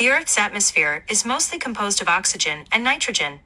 The Earth's atmosphere is mostly composed of oxygen and nitrogen.